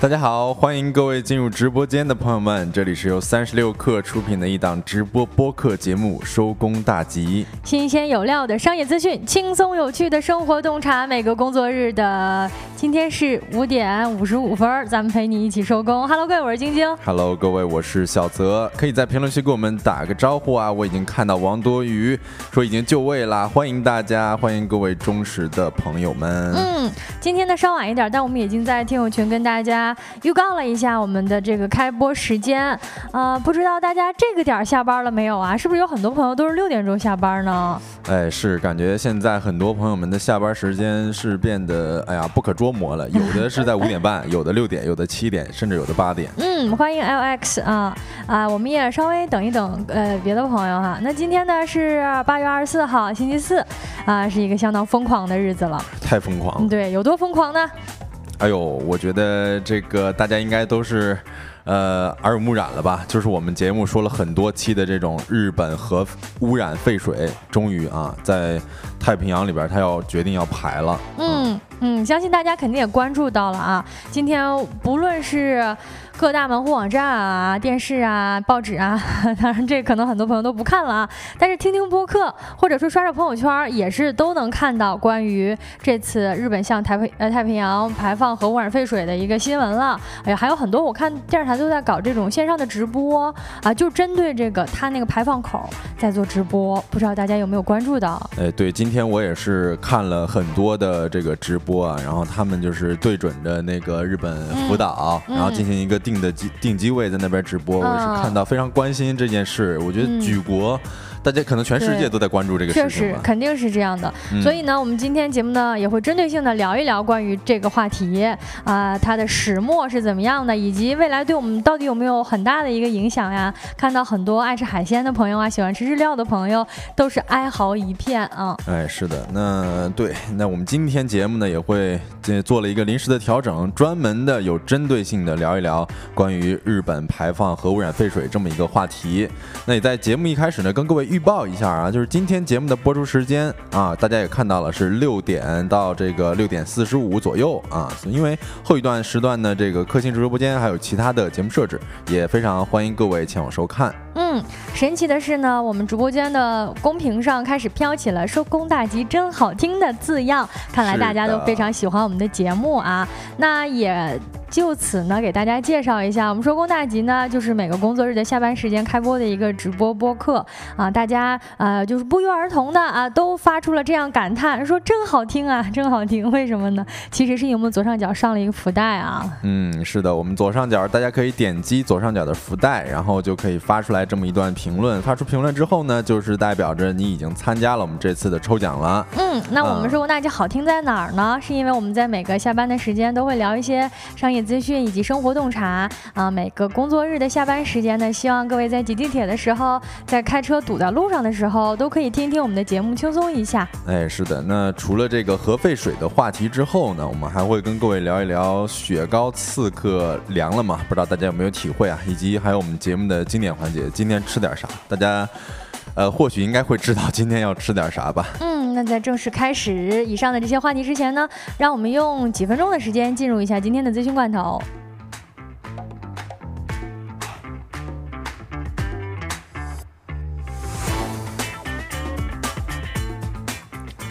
大家好，欢迎各位进入直播间的朋友们，这里是由三十六氪出品的一档直播播客节目《收工大吉》，新鲜有料的商业资讯，轻松有趣的生活洞察，每个工作日的今天是五点五十五分，咱们陪你一起收工。Hello，各位，我是晶晶。Hello，各位，我是小泽，可以在评论区给我们打个招呼啊！我已经看到王多鱼说已经就位啦，欢迎大家，欢迎各位忠实的朋友们。嗯，今天呢稍晚一点，但我们已经在听友群跟大家。预告了一下我们的这个开播时间，呃，不知道大家这个点下班了没有啊？是不是有很多朋友都是六点钟下班呢？哎，是，感觉现在很多朋友们的下班时间是变得哎呀不可捉摸了，有的是在五点半，有的六点，有的七点，甚至有的八点。嗯，欢迎 LX 啊啊，我们也稍微等一等，呃，别的朋友哈。那今天呢是八月二十四号，星期四，啊，是一个相当疯狂的日子了。太疯狂了。对，有多疯狂呢？哎呦，我觉得这个大家应该都是，呃，耳濡目染了吧？就是我们节目说了很多期的这种日本核污染废水，终于啊，在太平洋里边，它要决定要排了。嗯嗯，嗯相信大家肯定也关注到了啊。今天不论是。各大门户网站啊、电视啊、报纸啊，当然这可能很多朋友都不看了啊。但是听听播客，或者说刷刷朋友圈，也是都能看到关于这次日本向太平呃太平洋排放核污染废水的一个新闻了。哎呀，还有很多我看电视台都在搞这种线上的直播啊，就针对这个它那个排放口在做直播，不知道大家有没有关注到？哎，对，今天我也是看了很多的这个直播啊，然后他们就是对准着那个日本福岛，然后进行一个。定的机定机位在那边直播，我是看到非常关心这件事。我觉得举国。大家可能全世界都在关注这个事情，确实肯定是这样的。所以呢，我们今天节目呢也会针对性的聊一聊关于这个话题啊，它的始末是怎么样的，以及未来对我们到底有没有很大的一个影响呀？看到很多爱吃海鲜的朋友啊，喜欢吃日料的朋友，都是哀嚎一片啊。哎，是的，那对，那我们今天节目呢也会做了一个临时的调整，专门的有针对性的聊一聊关于日本排放核污染废水这么一个话题。那也在节目一开始呢，跟各位。预报一下啊，就是今天节目的播出时间啊，大家也看到了是六点到这个六点四十五左右啊，因为后一段时段呢，这个客星直播间还有其他的节目设置，也非常欢迎各位前往收看。嗯，神奇的是呢，我们直播间的公屏上开始飘起了“收工大吉，真好听”的字样，看来大家都非常喜欢我们的节目啊，那也。就此呢，给大家介绍一下，我们说工大吉呢，就是每个工作日的下班时间开播的一个直播播客啊。大家呃，就是不约而同的啊，都发出了这样感叹，说真好听啊，真好听。为什么呢？其实是因为我们左上角上了一个福袋啊。嗯，是的，我们左上角大家可以点击左上角的福袋，然后就可以发出来这么一段评论。发出评论之后呢，就是代表着你已经参加了我们这次的抽奖了。嗯，那我们说工大吉好听在哪儿呢？是因为我们在每个下班的时间都会聊一些商业。资讯以及生活洞察啊，每个工作日的下班时间呢，希望各位在挤地铁的时候，在开车堵在路上的时候，都可以听听我们的节目，轻松一下。哎，是的，那除了这个核废水的话题之后呢，我们还会跟各位聊一聊雪糕刺客凉了吗？不知道大家有没有体会啊？以及还有我们节目的经典环节，今天吃点啥？大家呃，或许应该会知道今天要吃点啥吧？嗯。那在正式开始以上的这些话题之前呢，让我们用几分钟的时间进入一下今天的资讯罐头。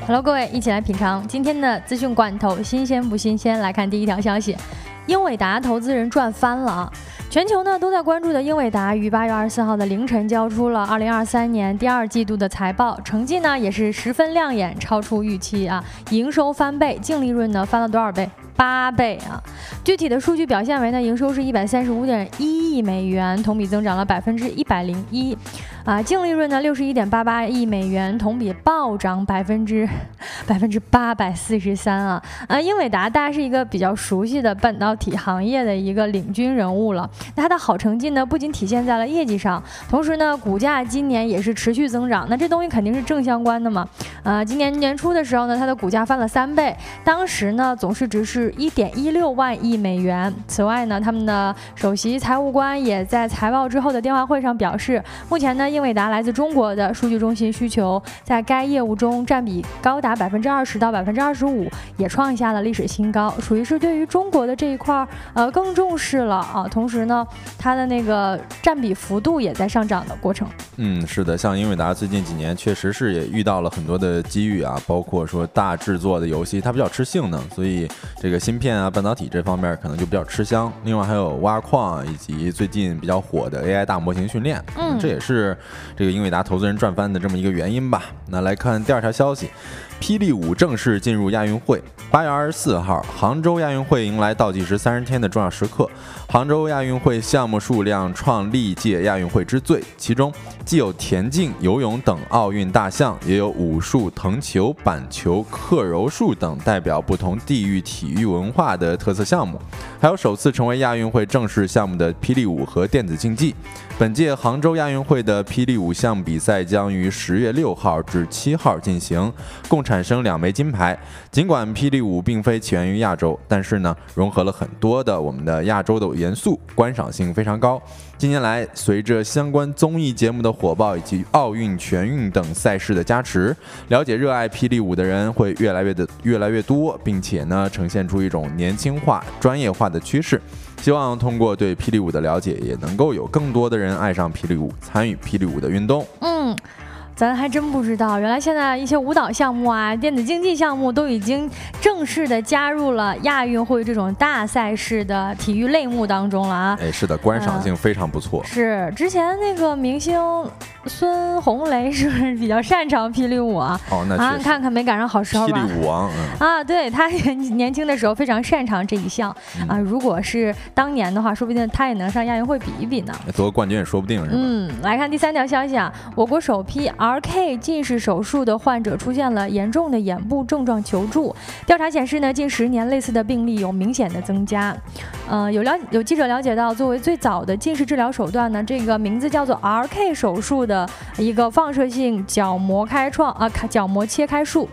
Hello，各位，一起来品尝今天的资讯罐头，新鲜不新鲜？来看第一条消息，英伟达投资人赚翻了。全球呢都在关注的英伟达于八月二十四号的凌晨交出了二零二三年第二季度的财报，成绩呢也是十分亮眼，超出预期啊，营收翻倍，净利润呢翻了多少倍？八倍啊！具体的数据表现为呢，营收是一百三十五点一亿美元，同比增长了百分之一百零一。啊，净利润呢六十一点八八亿美元，同比暴涨百分之 百分之八百四十三啊！啊，英伟达大家是一个比较熟悉的半导体行业的一个领军人物了。那它的好成绩呢，不仅体现在了业绩上，同时呢，股价今年也是持续增长。那这东西肯定是正相关的嘛？呃，今年年初的时候呢，它的股价翻了三倍。当时呢，总市值是一点一六万亿美元。此外呢，他们的首席财务官也在财报之后的电话会上表示，目前呢，英伟达来自中国的数据中心需求在该业务中占比高达百分之二十到百分之二十五，也创下了历史新高，属于是对于中国的这一块儿呃，更重视了啊。同时。嗯，是的，像英伟达最近几年确实是也遇到了很多的机遇啊，包括说大制作的游戏，它比较吃性能，所以这个芯片啊、半导体这方面可能就比较吃香。另外还有挖矿以及最近比较火的 AI 大模型训练，嗯，这也是这个英伟达投资人赚翻的这么一个原因吧。那来看第二条消息。霹雳舞正式进入亚运会。八月二十四号，杭州亚运会迎来倒计时三十天的重要时刻。杭州亚运会项目数量创历届亚运会之最，其中既有田径、游泳等奥运大项，也有武术、藤球、板球、克柔术等代表不同地域体育文化的特色项目，还有首次成为亚运会正式项目的霹雳舞和电子竞技。本届杭州亚运会的霹雳舞项目比赛将于十月六号至七号进行，共产生两枚金牌。尽管霹雳舞并非起源于亚洲，但是呢，融合了很多的我们的亚洲的元素，观赏性非常高。近年来，随着相关综艺节目的火爆以及奥运、全运等赛事的加持，了解热爱霹雳舞的人会越来越的越来越多，并且呢，呈现出一种年轻化、专业化的趋势。希望通过对霹雳舞的了解，也能够有更多的人爱上霹雳舞，参与霹雳舞的运动。嗯。咱还真不知道，原来现在一些舞蹈项目啊、电子竞技项目都已经正式的加入了亚运会这种大赛事的体育类目当中了啊！哎，是的，观赏性非常不错。是之前那个明星孙红雷 是不是比较擅长霹雳舞啊？哦，那啊，看看没赶上好时候吧。霹雳舞王，啊，对他年轻的时候非常擅长这一项啊。如果是当年的话，说不定他也能上亚运会比一比呢。夺个冠军也说不定，是吧？嗯，来看第三条消息啊，我国首批 RK 近视手术的患者出现了严重的眼部症状求助。调查显示呢，近十年类似的病例有明显的增加。呃，有了有记者了解到，作为最早的近视治疗手段呢，这个名字叫做 RK 手术的一个放射性角膜开创啊，角膜切开术。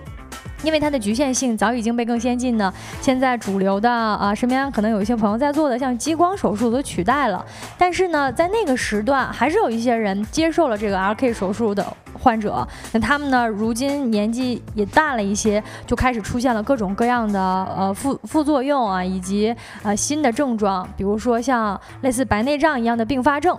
因为它的局限性早已经被更先进的现在主流的啊，身边可能有一些朋友在做的像激光手术所取代了。但是呢，在那个时段，还是有一些人接受了这个 RK 手术的患者。那他们呢，如今年纪也大了一些，就开始出现了各种各样的呃副副作用啊，以及呃新的症状，比如说像类似白内障一样的并发症。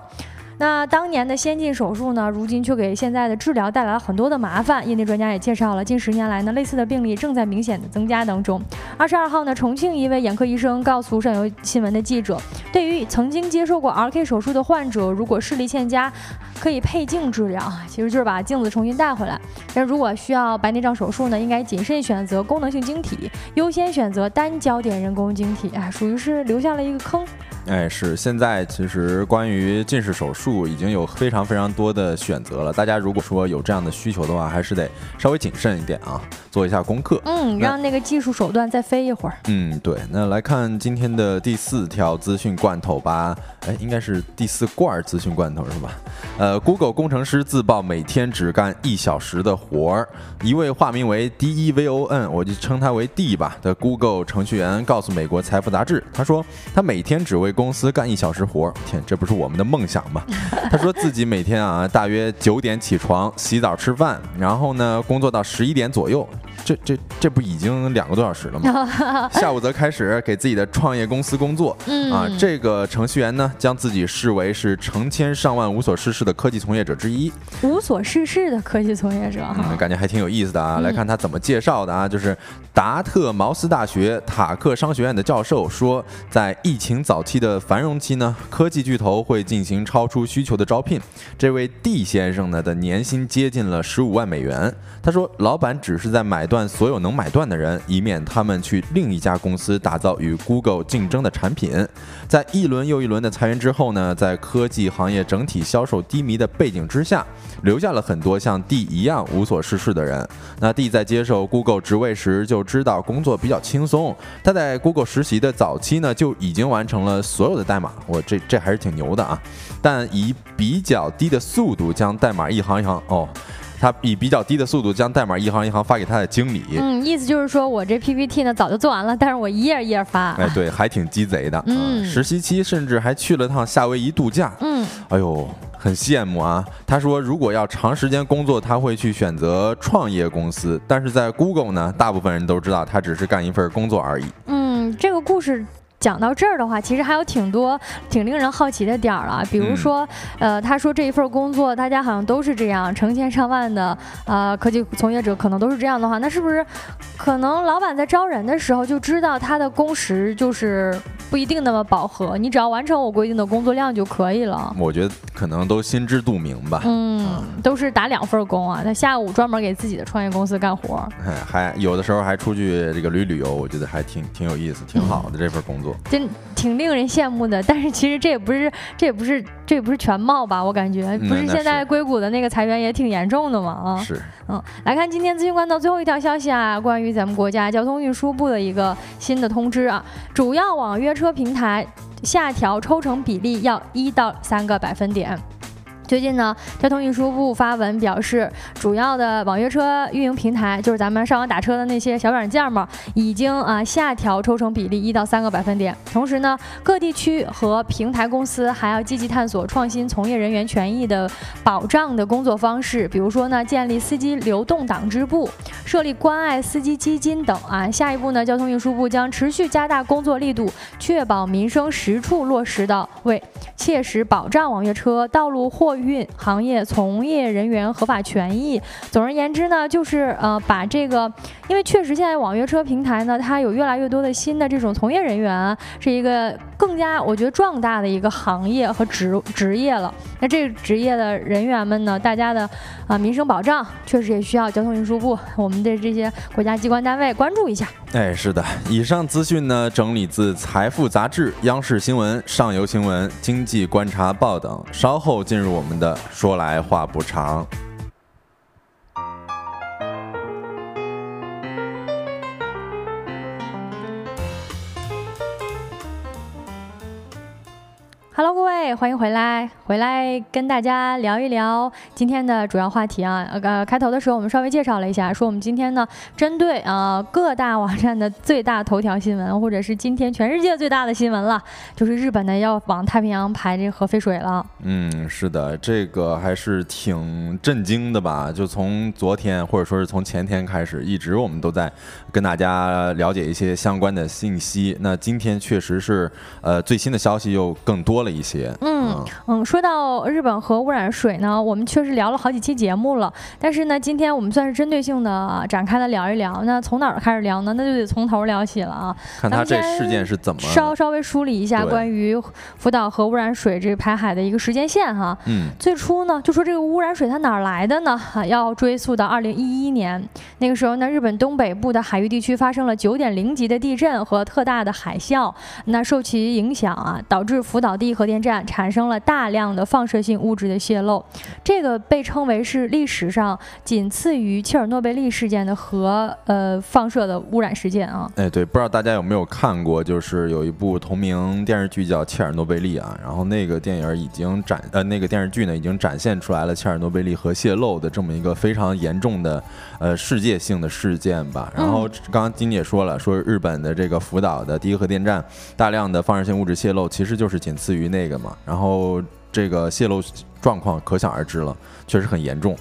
那当年的先进手术呢，如今却给现在的治疗带来了很多的麻烦。业内专家也介绍了，近十年来呢，类似的病例正在明显的增加当中。二十二号呢，重庆一位眼科医生告诉上游新闻的记者，对于曾经接受过 RK 手术的患者，如果视力欠佳，可以配镜治疗，其实就是把镜子重新带回来。但如果需要白内障手术呢，应该谨慎选择功能性晶体，优先选择单焦点人工晶体。哎，属于是留下了一个坑。哎，是现在其实关于近视手术已经有非常非常多的选择了。大家如果说有这样的需求的话，还是得稍微谨慎一点啊，做一下功课。嗯，让那个技术手段再飞一会儿。嗯，对。那来看今天的第四条资讯罐头吧。哎，应该是第四罐资讯罐头是吧？呃，Google 工程师自曝每天只干一小时的活儿。一位化名为 D E V O N，我就称他为 D 吧的 Google 程序员告诉美国财富杂志，他说他每天只为公司干一小时活儿。天，这不是我们的梦想吗？他说自己每天啊，大约九点起床、洗澡、吃饭，然后呢，工作到十一点左右。这这这不已经两个多小时了吗？下午则开始给自己的创业公司工作。嗯啊，这个程序员呢，将自己视为是成千上万无所事事的科技从业者之一。无所事事的科技从业者，嗯感觉还挺有意思的啊。来看他怎么介绍的啊，就是达特茅斯大学塔克商学院的教授说，在疫情早期的繁荣期呢，科技巨头会进行超出需求的招聘。这位 D 先生呢的年薪接近了十五万美元。他说，老板只是在买断。所有能买断的人，以免他们去另一家公司打造与 Google 竞争的产品。在一轮又一轮的裁员之后呢，在科技行业整体销售低迷迷的背景之下，留下了很多像 D 一样无所事事的人。那 D 在接受 Google 职位时就知道工作比较轻松。他在 Google 实习的早期呢，就已经完成了所有的代码。我这这还是挺牛的啊！但以比较低的速度将代码一行一行哦。他以比较低的速度将代码一行一行发给他的经理。嗯，意思就是说我这 PPT 呢早就做完了，但是我一页一页发。哎，对，还挺鸡贼的。嗯，实习期甚至还去了趟夏威夷度假。嗯，哎呦，很羡慕啊。他说，如果要长时间工作，他会去选择创业公司。但是在 Google 呢，大部分人都知道他只是干一份工作而已。嗯，这个故事。讲到这儿的话，其实还有挺多挺令人好奇的点儿了。比如说，呃，他说这一份工作，大家好像都是这样，成千上万的呃科技从业者可能都是这样的话，那是不是可能老板在招人的时候就知道他的工时就是不一定那么饱和，你只要完成我规定的工作量就可以了？我觉得可能都心知肚明吧。嗯，都是打两份工啊，他下午专门给自己的创业公司干活，还有的时候还出去这个旅旅游，我觉得还挺挺有意思，挺好的这份工作。真挺令人羡慕的，但是其实这也不是，这也不是，这也不是全貌吧？我感觉不是现在硅谷的那个裁员也挺严重的嘛？啊，是，嗯，来看今天资讯官的最后一条消息啊，关于咱们国家交通运输部的一个新的通知啊，主要网约车平台下调抽成比例要一到三个百分点。最近呢，交通运输部发文表示，主要的网约车运营平台，就是咱们上网打车的那些小软件嘛，已经啊下调抽成比例一到三个百分点。同时呢，各地区和平台公司还要积极探索创新从业人员权益的保障的工作方式，比如说呢，建立司机流动党支部，设立关爱司机基金等啊。下一步呢，交通运输部将持续加大工作力度，确保民生实处落实到位，切实保障网约车道路货。运行业从业人员合法权益。总而言之呢，就是呃，把这个，因为确实现在网约车平台呢，它有越来越多的新的这种从业人员，是一个更加我觉得壮大的一个行业和职职业了。那这个职业的人员们呢，大家的啊民生保障，确实也需要交通运输部我们的这些国家机关单位关注一下。哎，是的，以上资讯呢，整理自《财富》杂志、央视新闻、上游新闻、经济观察报等。稍后进入我们们的说来话不长。哎，欢迎回来，回来跟大家聊一聊今天的主要话题啊。呃，开头的时候我们稍微介绍了一下，说我们今天呢，针对啊各大网站的最大头条新闻，或者是今天全世界最大的新闻了，就是日本呢要往太平洋排这核废水了。嗯，是的，这个还是挺震惊的吧？就从昨天或者说是从前天开始，一直我们都在跟大家了解一些相关的信息。那今天确实是呃最新的消息又更多了。一些，嗯嗯，说到日本核污染水呢，我们确实聊了好几期节目了，但是呢，今天我们算是针对性的展开了聊一聊。那从哪儿开始聊呢？那就得从头聊起了啊。看他这事件是怎么稍稍微梳理一下关于福岛核污染水这个排海的一个时间线哈。嗯，最初呢，就说这个污染水它哪儿来的呢？要追溯到二零一一年，那个时候呢，日本东北部的海域地区发生了九点零级的地震和特大的海啸，那受其影响啊，导致福岛第一核电站产生了大量的放射性物质的泄漏，这个被称为是历史上仅次于切尔诺贝利事件的核呃放射的污染事件啊。哎，对，不知道大家有没有看过，就是有一部同名电视剧叫《切尔诺贝利》啊，然后那个电影已经展呃那个电视剧呢已经展现出来了切尔诺贝利核泄漏的这么一个非常严重的呃世界性的事件吧。然后刚刚金姐说了，说日本的这个福岛的第一核电站大量的放射性物质泄漏，其实就是仅次于。那个嘛，然后这个泄露状况可想而知了，确实很严重。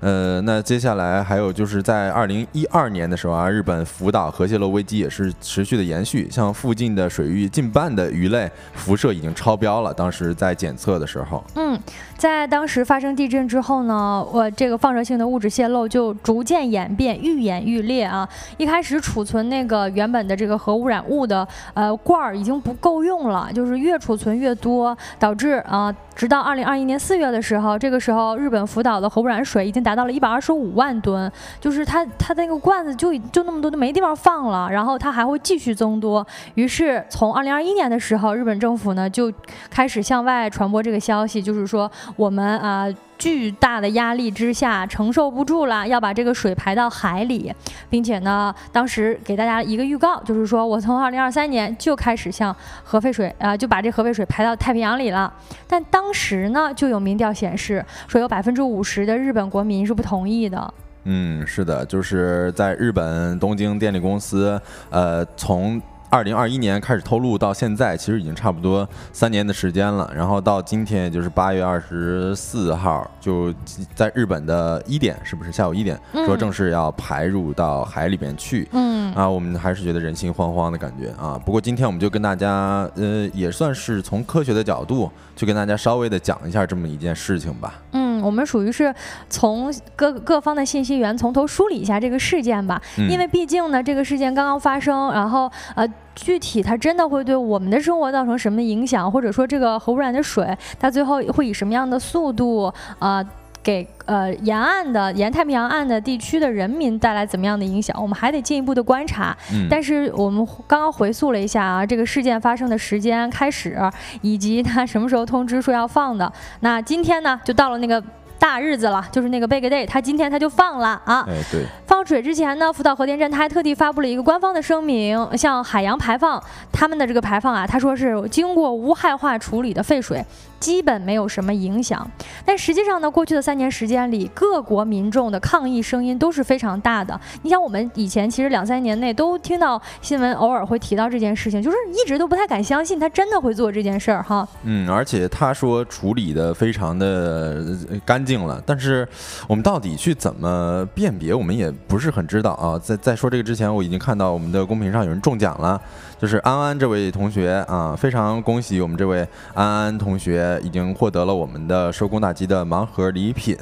呃，那接下来还有就是在二零一二年的时候啊，日本福岛核泄漏危机也是持续的延续，像附近的水域近半的鱼类辐射已经超标了。当时在检测的时候，嗯，在当时发生地震之后呢，我这个放射性的物质泄漏就逐渐演变，愈演愈烈啊。一开始储存那个原本的这个核污染物的呃罐儿已经不够用了，就是越储存越多，导致啊。直到二零二一年四月的时候，这个时候日本福岛的核污染水已经达到了一百二十五万吨，就是它它那个罐子就就那么多都没地方放了，然后它还会继续增多。于是从二零二一年的时候，日本政府呢就开始向外传播这个消息，就是说我们啊。巨大的压力之下承受不住了，要把这个水排到海里，并且呢，当时给大家一个预告，就是说我从二零二三年就开始向核废水啊，就把这核废水排到太平洋里了。但当时呢，就有民调显示说有百分之五十的日本国民是不同意的。嗯，是的，就是在日本东京电力公司，呃，从二零二一年开始透露到现在，其实已经差不多三年的时间了。然后到今天，也就是八月二十四号，就在日本的一点，是不是下午一点，说正式要排入到海里边去。嗯啊，我们还是觉得人心惶惶的感觉啊。不过今天我们就跟大家，呃，也算是从科学的角度，去跟大家稍微的讲一下这么一件事情吧。嗯，我们属于是从各各方的信息源从头梳理一下这个事件吧。嗯因为毕竟呢，这个事件刚刚发生，然后呃。具体它真的会对我们的生活造成什么影响，或者说这个核污染的水，它最后会以什么样的速度，呃，给呃沿岸的沿太平洋岸的地区的人民带来怎么样的影响，我们还得进一步的观察。嗯，但是我们刚刚回溯了一下啊，这个事件发生的时间开始，以及它什么时候通知说要放的。那今天呢，就到了那个大日子了，就是那个 Big Day，他今天他就放了啊。哎，对，放水之前呢，福岛核电站他还特地发布了一个官方的声明，像海洋排放，他们的这个排放啊，他说是经过无害化处理的废水，基本没有什么影响。但实际上呢，过去的三年时间里，各国民众的抗议声音都是非常大的。你想，我们以前其实两三年内都听到新闻，偶尔会提到这件事情，就是一直都不太敢相信他真的会做这件事儿哈。嗯，而且他说处理的非常的干净了，但是我们到底去怎么辨别，我们也不是很知道啊。在在说这个之前，我已经看到我们的公屏上有人中奖了，就是安安这位同学啊，非常恭喜我们这位安安同学已经获得了我们的收工大吉的盲盒礼品，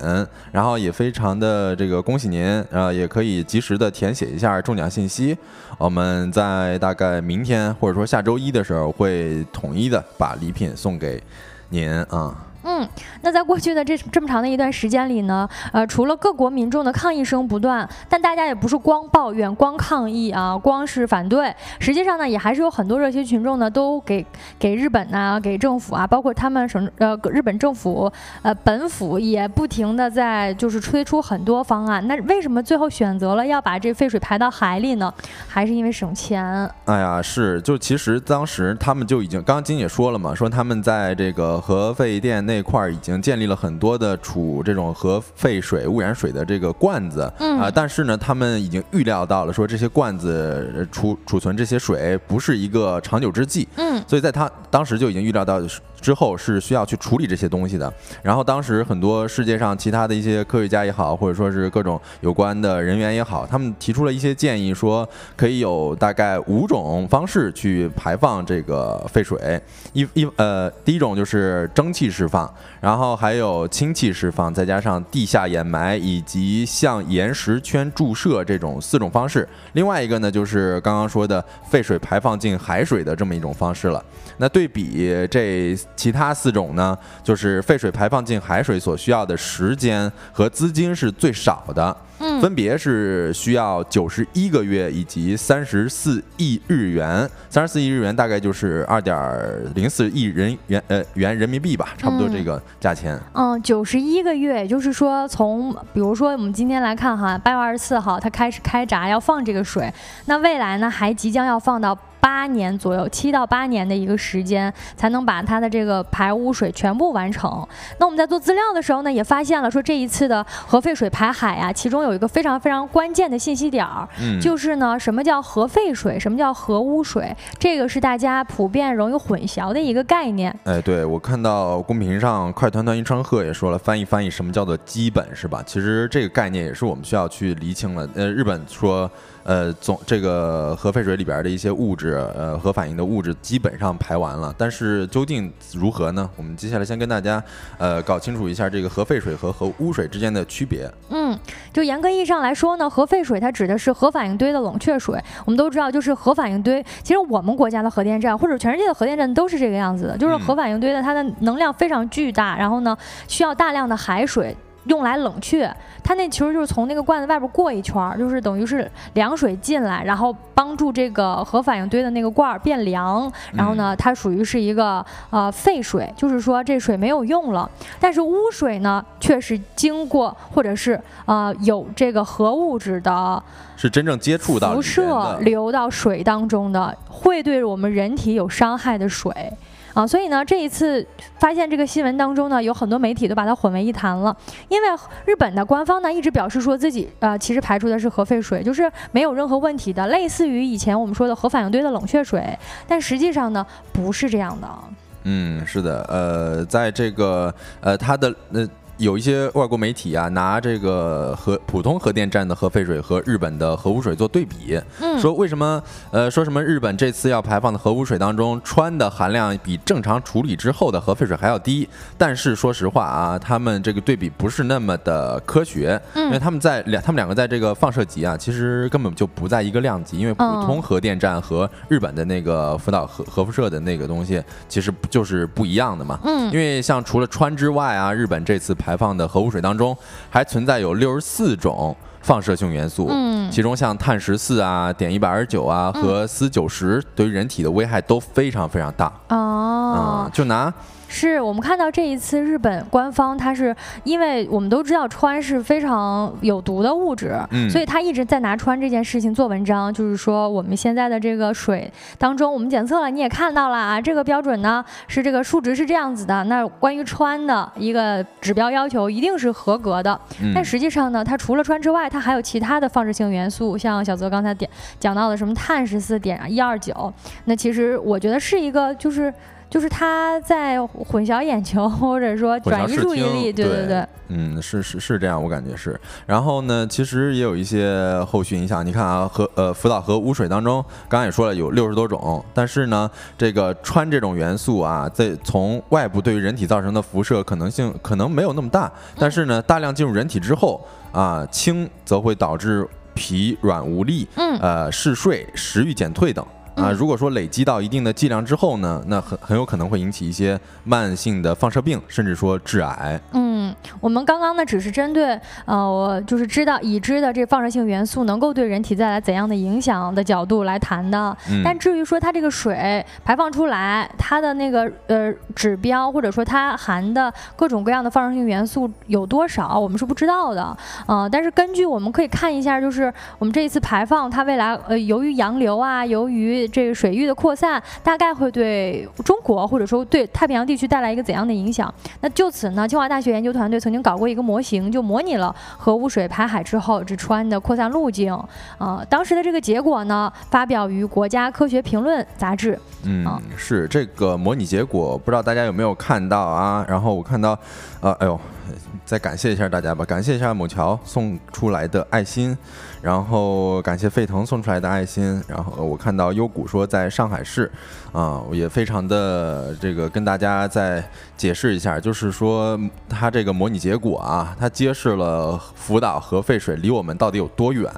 然后也非常的这个恭喜您，呃，也可以及时的填写一下中奖信息，我们在大概明天或者说下周一的时候会统一的把礼品送给您啊。嗯，那在过去的这这么长的一段时间里呢，呃，除了各国民众的抗议声不断，但大家也不是光抱怨、光抗议啊，光是反对，实际上呢，也还是有很多热心群众呢，都给给日本呐、给政府啊，包括他们省呃日本政府呃本府也不停的在就是推出很多方案。那为什么最后选择了要把这废水排到海里呢？还是因为省钱。哎呀，是，就其实当时他们就已经，刚刚金姐说了嘛，说他们在这个核废电那块儿已经建立了很多的储这种核废水、污染水的这个罐子，嗯。啊，但是呢，他们已经预料到了说这些罐子呃储储存这些水不是一个长久之计，嗯。所以在他当时就已经预料到之后是需要去处理这些东西的。然后当时很多世界上其他的一些科学家也好，或者说是各种有关的人员也好，他们提出了一些建议，说可以有大概五种方式去排放这个废水。一一呃，第一种就是蒸汽释放，然后还有氢气释放，再加上地下掩埋以及向岩石圈注射这种四种方式。另外一个呢，就是刚刚说的废水排放进海水的这么一种方式了。那对比这其他四种呢，就是废水排放进海水所需要的时间和资金是最少的，嗯分别是需要九十一个月以及三十四亿日元。三十四亿日元大概就是二点零四亿人元呃元人民币吧，差不多这个价钱。嗯，九十一个月，也就是说从，比如说我们今天来看哈，八月二十四号它开始开闸要放这个水，那未来呢还即将要放到八年左右，七到八年的一个时间，才能把它的这个排污水全部完成。那我们在做资料的时候呢，也发现了说这一次的核废水排海啊，其中有一个非常非常关键的信息点儿，嗯，就是呢，什么叫核废水，什么叫核污水，这个是大家普遍容易混淆的一个概念。哎，对我看到公屏上快团团一川鹤也说了，翻译翻译什么叫做基本是吧？其实这个概念也是我们需要去厘清了。呃，日本说，呃，总这个核废水里边的一些物质，呃，核反应的物质基本上排完了，但是究竟如何呢？我们接下来先跟大家，呃，搞清楚一下这个核废水和核污水之间的区别。嗯，就严格意义上来说呢，核废水它指的是核反应堆的冷却水。我们都知道，就是核反应堆，其实我们国家的核电站或者全世界的核电站都是这个样子的，就是嗯核反应堆的它的能量非常巨大，然后呢需要大量的海水。用来冷却，它那其实就是从那个罐子外边过一圈儿，就是等于是凉水进来，然后帮助这个核反应堆的那个罐儿变凉。然后呢，它属于是一个呃废水，就是说这水没有用了。但是污水呢，却是经过或者是呃有这个核物质的是真正接触到辐射流到水当中的，会对我们人体有伤害的水。啊，所以呢，这一次发现这个新闻当中呢，有很多媒体都把它混为一谈了。因为日本的官方呢一直表示说自己呃其实排出的是核废水，就是没有任何问题的，类似于以前我们说的核反应堆的冷却水，但实际上呢不是这样的。嗯，是的，呃，在这个呃它的呃。有一些外国媒体啊，拿这个核普通核电站的核废水和日本的核污水做对比，说为什么呃说什么日本这次要排放的核污水当中氚的含量比正常处理之后的核废水还要低？但是说实话啊，他们这个对比不是那么的科学，因为他们在两他们两个在这个放射级啊，其实根本就不在一个量级，因为普通核电站和日本的那个福岛核核辐射的那个东西其实就是不一样的嘛。嗯，因为像除了氚之外啊，日本这次。排放的核污水当中还存在有六十四种放射性元素，嗯，其中像碳十四啊、碘一百二十九啊和铯九十，对于人体的危害都非常非常大。哦，就拿。是我们看到这一次日本官方，它是因为我们都知道氚是非常有毒的物质，嗯，所以它一直在拿氚这件事情做文章，就是说我们现在的这个水当中，我们检测了，你也看到了啊，这个标准呢是这个数值是这样子的，那关于氚的一个指标要求一定是合格的，但实际上呢，它除了氚之外，它还有其他的放射性元素，像小泽刚才点讲到的什么碳十四点一二九，那其实我觉得是一个就是。就是他在混淆眼球，或者说转移注意力，对对对，嗯，是是是这样，我感觉是。然后呢，其实也有一些后续影响。你看啊，核呃福岛核污水当中，刚刚也说了有六十多种，但是呢，这个氚这种元素啊，在从外部对于人体造成的辐射可能性可能没有那么大，但是呢，大量进入人体之后啊，轻则会导致疲软无力，嗯，呃嗜睡、食欲减退等。啊，如果说累积到一定的剂量之后呢，那很很有可能会引起一些慢性的放射病，甚至说致癌。嗯，我们刚刚呢只是针对呃，我就是知道已知的这放射性元素能够对人体带来怎样的影响的角度来谈的。但至于说它这个水排放出来，它的那个呃指标，或者说它含的各种各样的放射性元素有多少，我们是不知道的。呃，但是根据我们可以看一下，就是我们这一次排放，它未来呃由于洋流啊，由于这个水域的扩散大概会对中国或者说对太平洋地区带来一个怎样的影响？那就此呢，清华大学研究团队曾经搞过一个模型，就模拟了核污水排海之后直川的扩散路径。啊，当时的这个结果呢，发表于《国家科学评论》杂志。嗯，是这个模拟结果，不知道大家有没有看到啊？然后我看到，呃，哎呦。再感谢一下大家吧，感谢一下某桥送出来的爱心，然后感谢沸腾送出来的爱心，然后我看到优谷说在上海市，啊，也非常的这个跟大家再解释一下，就是说它这个模拟结果啊，它揭示了福岛核废水离我们到底有多远。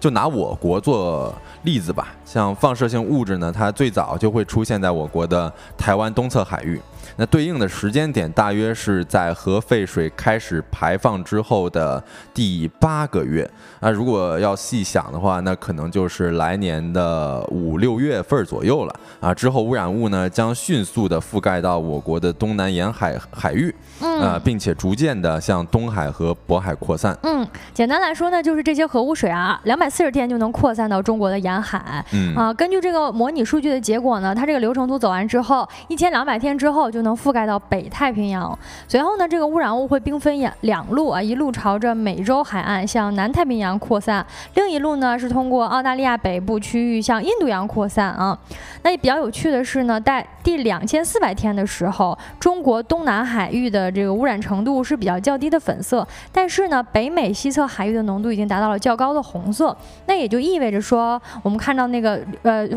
就拿我国做例子吧，像放射性物质呢，它最早就会出现在我国的台湾东侧海域。那对应的时间点大约是在核废水开始排放之后的第八个月。那如果要细想的话，那可能就是来年的五六月份左右了。啊，之后污染物呢将迅速的覆盖到我国的东南沿海海域，啊，并且逐渐的向东海和渤海扩散。嗯，简单来说呢，就是这些核污水啊，两百四十天就能扩散到中国的沿海。嗯啊，根据这个模拟数据的结果呢，它这个流程图走完之后，一千两百天之后就能。能覆盖到北太平洋，随后呢，这个污染物会兵分两两路啊，一路朝着美洲海岸向南太平洋扩散，另一路呢是通过澳大利亚北部区域向印度洋扩散啊。那也比较有趣的是呢，在第两千四百天的时候，中国东南海域的这个污染程度是比较较低的粉色，但是呢，北美西侧海域的浓度已经达到了较高的红色，那也就意味着说，我们看到那个呃。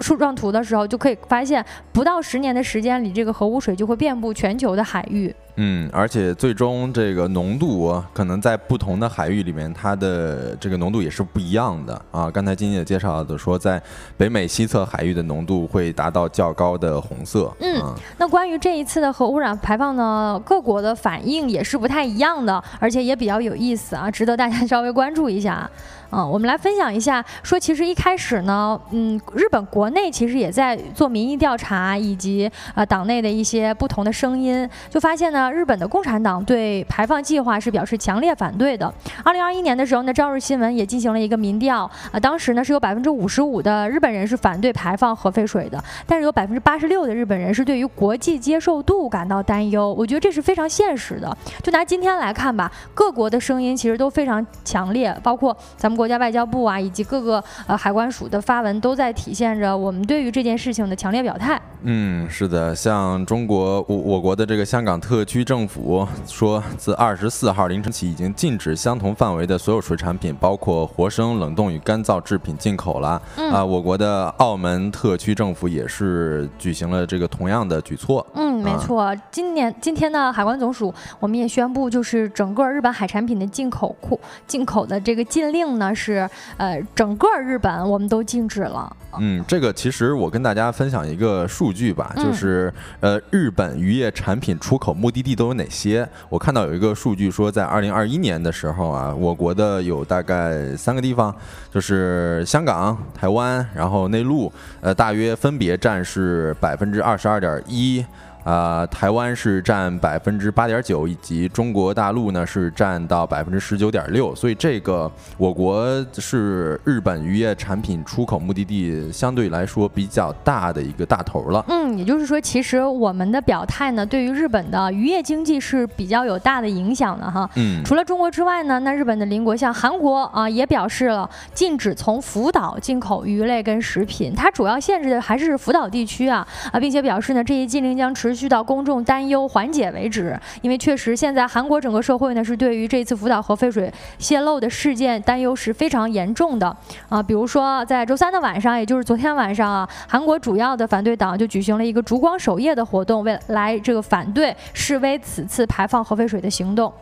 树状图的时候，就可以发现，不到十年的时间里，这个核污水就会遍布全球的海域。嗯，而且最终这个浓度可能在不同的海域里面，它的这个浓度也是不一样的啊。刚才金姐也介绍的说，在北美西侧海域的浓度会达到较高的红色。嗯，那关于这一次的核污染排放呢，各国的反应也是不太一样的，而且也比较有意思啊，值得大家稍微关注一下。嗯，我们来分享一下，说其实一开始呢，嗯，日本国内其实也在做民意调查，以及呃党内的一些不同的声音，就发现呢。呢，日本的共产党对排放计划是表示强烈反对的。二零二一年的时候呢，朝日新闻也进行了一个民调啊，当时呢是有百分之五十五的日本人是反对排放核废水的，但是有百分之八十六的日本人是对于国际接受度感到担忧。我觉得这是非常现实的。就拿今天来看吧，各国的声音其实都非常强烈，包括咱们国家外交部啊，以及各个呃海关署的发文都在体现着我们对于这件事情的强烈表态。嗯，是的，像中国我我国的这个香港特区政府说，自二十四号凌晨起，已经禁止相同范围的所有水产品，包括活生、冷冻与干燥制品进口了。啊，我国的澳门特区政府也是举行了这个同样的举措。嗯，没错，今年今天呢，海关总署我们也宣布，就是整个日本海产品的进口库进口的这个禁令呢，是呃整个日本我们都禁止了。嗯，这个其实我跟大家分享一个数据吧，就是呃，日本渔业产品出口目的地都有哪些？我看到有一个数据说，在二零二一年的时候啊，我国的有大概三个地方，就是香港、台湾，然后内陆，呃，大约分别占是百分之二十二点一。啊，台湾是占百分之八点九，以及中国大陆呢是占到百分之十九点六，所以这个我国是日本渔业产品出口目的地相对来说比较大的一个大头了。嗯，也就是说，其实我们的表态呢，对于日本的渔业经济是比较有大的影响的哈。嗯，除了中国之外呢，那日本的邻国像韩国啊，也表示了禁止从福岛进口鱼类跟食品，它主要限制的还是福岛地区啊啊，并且表示呢，这一禁令将持。持续到公众担忧缓解为止，因为确实现在韩国整个社会呢是对于这次福岛核废水泄漏的事件担忧是非常严重的啊。比如说在周三的晚上，也就是昨天晚上啊，韩国主要的反对党就举行了一个烛光守夜的活动，为来这个反对示威此次排放核废水的行动。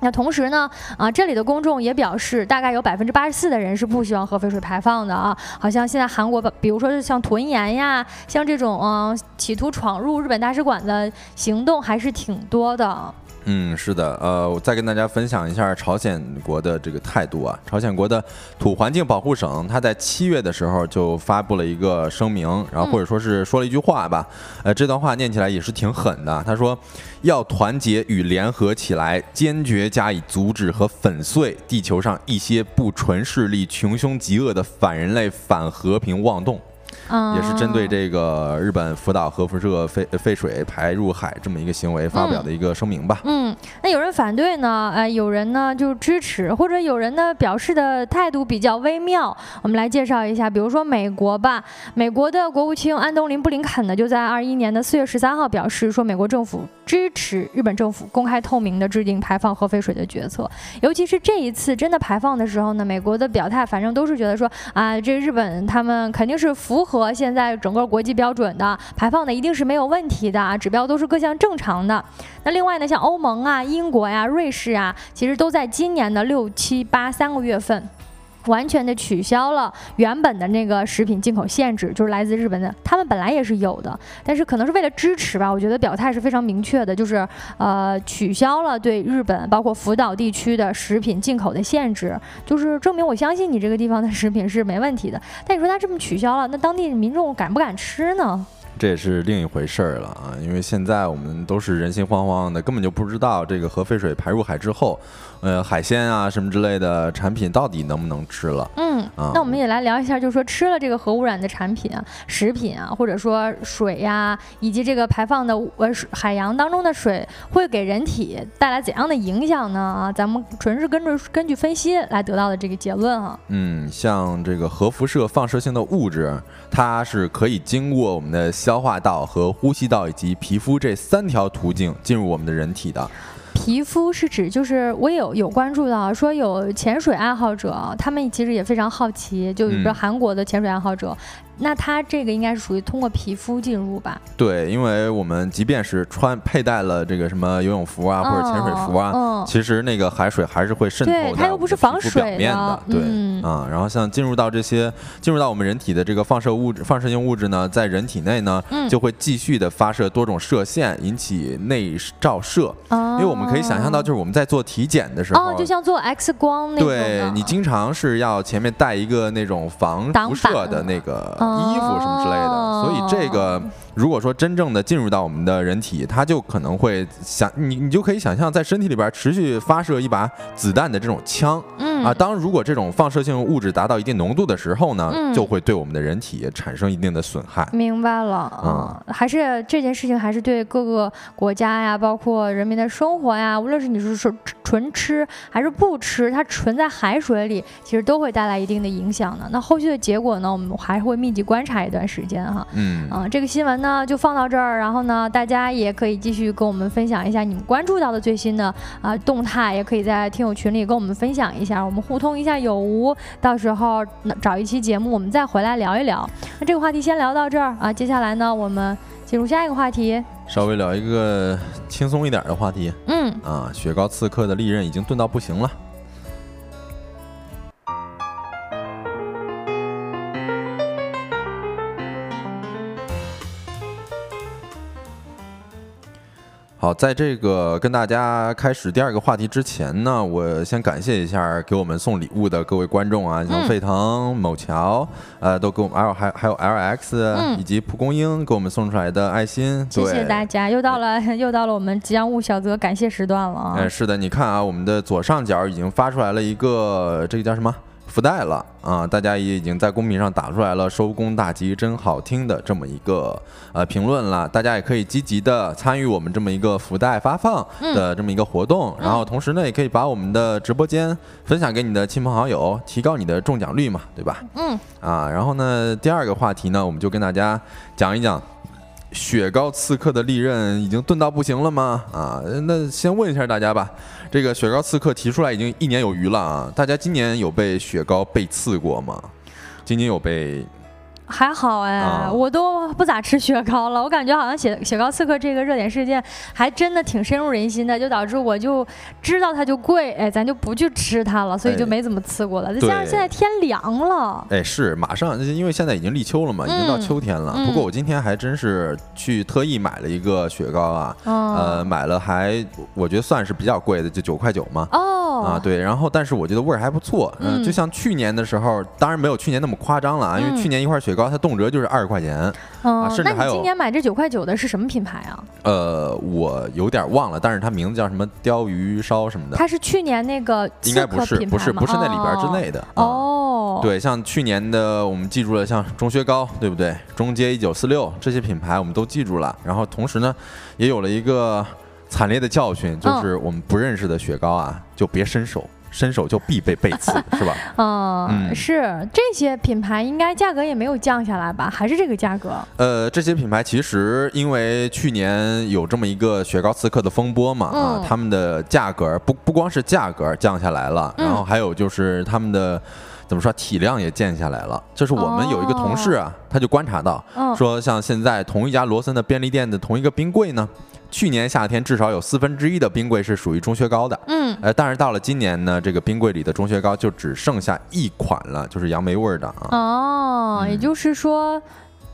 那同时呢，啊，这里的公众也表示，大概有百分之八十四的人是不希望核废水排放的啊。好像现在韩国，比如说是像囤盐呀，像这种嗯，企图闯入日本大使馆的行动还是挺多的。嗯，是的，呃，我再跟大家分享一下朝鲜国的这个态度啊。朝鲜国的土环境保护省，他在七月的时候就发布了一个声明，然后或者说是说了一句话吧，呃，这段话念起来也是挺狠的。他说，要团结与联合起来，坚决加以阻止和粉碎地球上一些不纯势力、穷凶极恶的反人类、反和平妄动。也是针对这个日本福岛核辐射废废水排入海这么一个行为发表的一个声明吧。嗯，那有人反对呢，呃，有人呢就支持，或者有人呢表示的态度比较微妙。我们来介绍一下，比如说美国吧，美国的国务卿安东林布林肯呢就在二一年的四月十三号表示说，美国政府支持日本政府公开透明的制定排放核废水的决策，尤其是这一次真的排放的时候呢，美国的表态反正都是觉得说啊，这日本他们肯定是符合。和现在整个国际标准的排放的一定是没有问题的啊，指标都是各项正常的。那另外呢，像欧盟啊、英国呀、瑞士啊，其实都在今年的六七八三个月份。完全的取消了原本的那个食品进口限制，就是来自日本的，他们本来也是有的，但是可能是为了支持吧，我觉得表态是非常明确的，就是呃取消了对日本包括福岛地区的食品进口的限制，就是证明我相信你这个地方的食品是没问题的。但你说他这么取消了，那当地民众敢不敢吃呢？这也是另一回事儿了啊，因为现在我们都是人心惶惶的，根本就不知道这个核废水排入海之后，呃，海鲜啊什么之类的产品到底能不能吃了。嗯，那我们也来聊一下，就是说吃了这个核污染的产品啊、食品啊，或者说水呀，以及这个排放的呃海洋当中的水，会给人体带来怎样的影响呢？啊，咱们纯是根据根据分析来得到的这个结论啊。嗯，像这个核辐射放射性的物质，它是可以经过我们的。消化道和呼吸道以及皮肤这三条途径进入我们的人体的。皮肤是指，就是我有有关注到，说有潜水爱好者，他们其实也非常好奇，就比如说韩国的潜水爱好者。那它这个应该是属于通过皮肤进入吧？对，因为我们即便是穿佩戴了这个什么游泳服啊，或者潜水服啊，其实那个海水还是会渗透在它又不是防水表面的。对，啊，然后像进入到这些进入到我们人体的这个放射物质、放射性物质呢，在人体内呢，就会继续的发射多种射线，引起内照射。因为我们可以。可以想象到，就是我们在做体检的时候，哦，就像做 X 光那种。对你经常是要前面带一个那种防辐射的那个衣服什么之类的，所以这个。如果说真正的进入到我们的人体，它就可能会想你，你就可以想象在身体里边持续发射一把子弹的这种枪，嗯啊，当如果这种放射性物质达到一定浓度的时候呢，就会对我们的人体产生一定的损害。明白了，嗯，还是这件事情还是对各个国家呀，包括人民的生活呀，无论是你是说纯吃还是不吃，它存在海水里，其实都会带来一定的影响的。那后续的结果呢，我们还会密集观察一段时间哈，嗯，啊，这个新闻呢。那就放到这儿，然后呢，大家也可以继续跟我们分享一下你们关注到的最新的啊动态，也可以在听友群里跟我们分享一下，我们互通一下有无，到时候找一期节目我们再回来聊一聊。那这个话题先聊到这儿啊，接下来呢，我们进入下一个话题，稍微聊一个轻松一点的话题。嗯，啊，雪糕刺客的利刃已经钝到不行了。好，在这个跟大家开始第二个话题之前呢，我先感谢一下给我们送礼物的各位观众啊，像沸腾、某桥，呃，都给我们 L 还还有 LX 以及蒲公英给我们送出来的爱心，谢谢大家，又到了 又到了我们吉祥物小泽感谢时段了啊！哎，是的，你看啊，我们的左上角已经发出来了一个，这个叫什么？福袋了啊！大家也已经在公屏上打出来了“收工大吉，真好听”的这么一个呃评论了。大家也可以积极的参与我们这么一个福袋发放的这么一个活动，然后同时呢，也可以把我们的直播间分享给你的亲朋好友，提高你的中奖率嘛，对吧？嗯。啊，然后呢，第二个话题呢，我们就跟大家讲一讲。雪糕刺客的利刃已经钝到不行了吗？啊，那先问一下大家吧。这个雪糕刺客提出来已经一年有余了啊，大家今年有被雪糕被刺过吗？今年有被。还好哎，我都不咋吃雪糕了。我感觉好像雪雪糕刺客这个热点事件还真的挺深入人心的，就导致我就知道它就贵，哎，咱就不去吃它了，所以就没怎么吃过了。再加上现在天凉了，哎，是马上，因为现在已经立秋了嘛，已经到秋天了。不过我今天还真是去特意买了一个雪糕啊，呃，买了还我觉得算是比较贵的，就九块九嘛。哦，啊对，然后但是我觉得味儿还不错，嗯，就像去年的时候，当然没有去年那么夸张了啊，因为去年一块雪糕。它动辄就是二十块钱，啊，甚至还有。今年买这九块九的是什么品牌啊？呃，我有点忘了，但是它名字叫什么鲷鱼烧什么的。它是去年那个应该不是不是不是那里边之内的哦。对，像去年的我们记住了，像钟薛高，对不对？中街一九四六这些品牌我们都记住了。然后同时呢，也有了一个惨烈的教训，就是我们不认识的雪糕啊，就别伸手。伸手就必被背刺，是吧？嗯，是这些品牌应该价格也没有降下来吧？还是这个价格？呃，这些品牌其实因为去年有这么一个雪糕刺客的风波嘛，啊，他们的价格不不光是价格降下来了，然后还有就是他们的怎么说体量也降下来了。就是我们有一个同事啊，他就观察到，说像现在同一家罗森的便利店的同一个冰柜呢。去年夏天至少有四分之一的冰柜是属于钟薛高的，嗯，呃，但是到了今年呢，这个冰柜里的钟薛高就只剩下一款了，就是杨梅味儿的啊。哦，也就是说